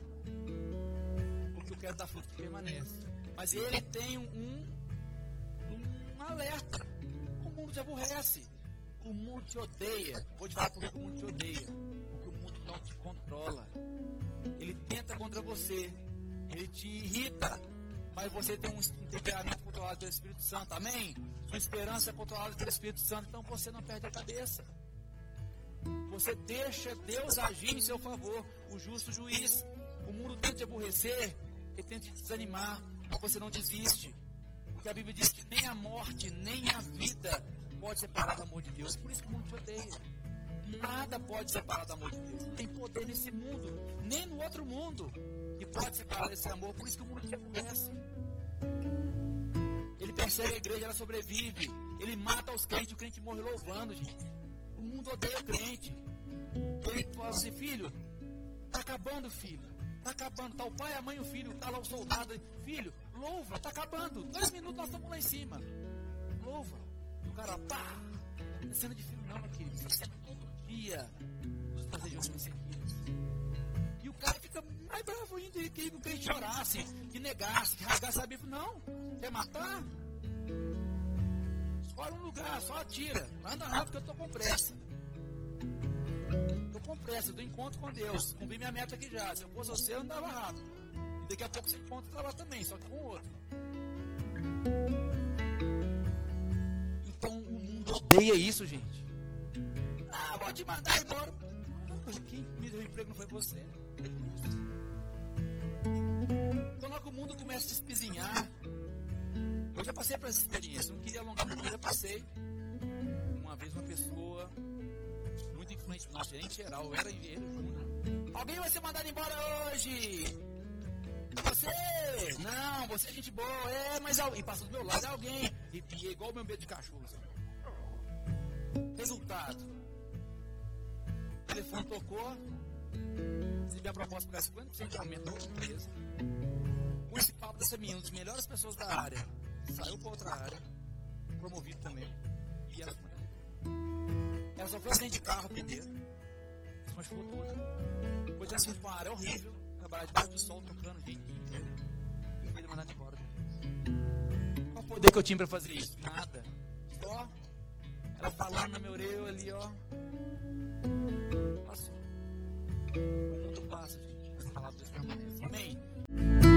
Porque eu quero dar fruto que permanece. Mas ele tem um, um alerta. O mundo te aborrece. O mundo te odeia. Vou te falar por que o mundo te odeia. Porque o mundo não te controla. Ele tenta contra você. Ele te irrita. Mas você tem um temperamento controlado pelo Espírito Santo. Amém? Sua esperança é controlada pelo Espírito Santo. Então você não perde a cabeça. Você deixa Deus agir em seu favor. O justo juiz. O mundo tenta te aborrecer. Ele tenta te desanimar. Mas você não desiste. Porque a Bíblia diz que nem a morte, nem a vida pode separar do amor de Deus. Por isso que o mundo te odeia. Nada pode separar do amor de Deus. Não tem poder nesse mundo, nem no outro mundo, que pode separar desse amor. Por isso que o mundo te aborrece. Ele persegue a igreja, ela sobrevive. Ele mata os crentes, o crente morre louvando, gente. O mundo odeia o crente. Ele fala assim, filho, tá acabando, filho. Tá acabando. Tá o pai, a mãe o filho. Tá lá o soldado. Filho, louva, tá acabando. Dois minutos nós estamos lá em cima. Louva. E cara, pá. Não é cena de filme, não, meu querido. Isso é cena todo dia. Os desejos perseguidos. E o cara fica mais bravo ainda que o crente chorasse, que negasse, que rasgasse a Bíblia. Não. Quer matar? Escolhe um lugar, só atira. Anda rápido que eu tô com pressa. Eu com pressa, do encontro com Deus. Cumpri minha meta aqui já. Se eu fosse você, eu andava rápido. E daqui a pouco você encontra lá também, só que com outro. Odeia isso, gente. Ah, vou te mandar embora. Quem me deu emprego não foi você. Então logo o mundo começa a se espizinhar. Eu já passei por essa experiência, não queria alongar muito, eu passei. Uma vez uma pessoa muito influente no nosso gerente geral, era ele, Alguém vai ser mandado embora hoje? Você? Não, você é gente boa, é, mas alguém passou do meu lado, é alguém. E, e é igual o meu medo de cachorro. Sabe? Resultado. O telefone tocou, recebi a proposta para 50% de aumento da empresa. Com esse papo dessa menina, das melhores pessoas da área, saiu para outra área, promovido também. E ela, ela só foi de carro primeiro, se machucou toda. Depois de acidente com uma área horrível, trabalhar debaixo do sol, tocando gente. E foi mandado embora. Qual poder que eu tinha para fazer isso? Nada. Só tá falando na minha orelha ali, ó. Passou. Muito fácil, gente. As palavras permanecem. Amém.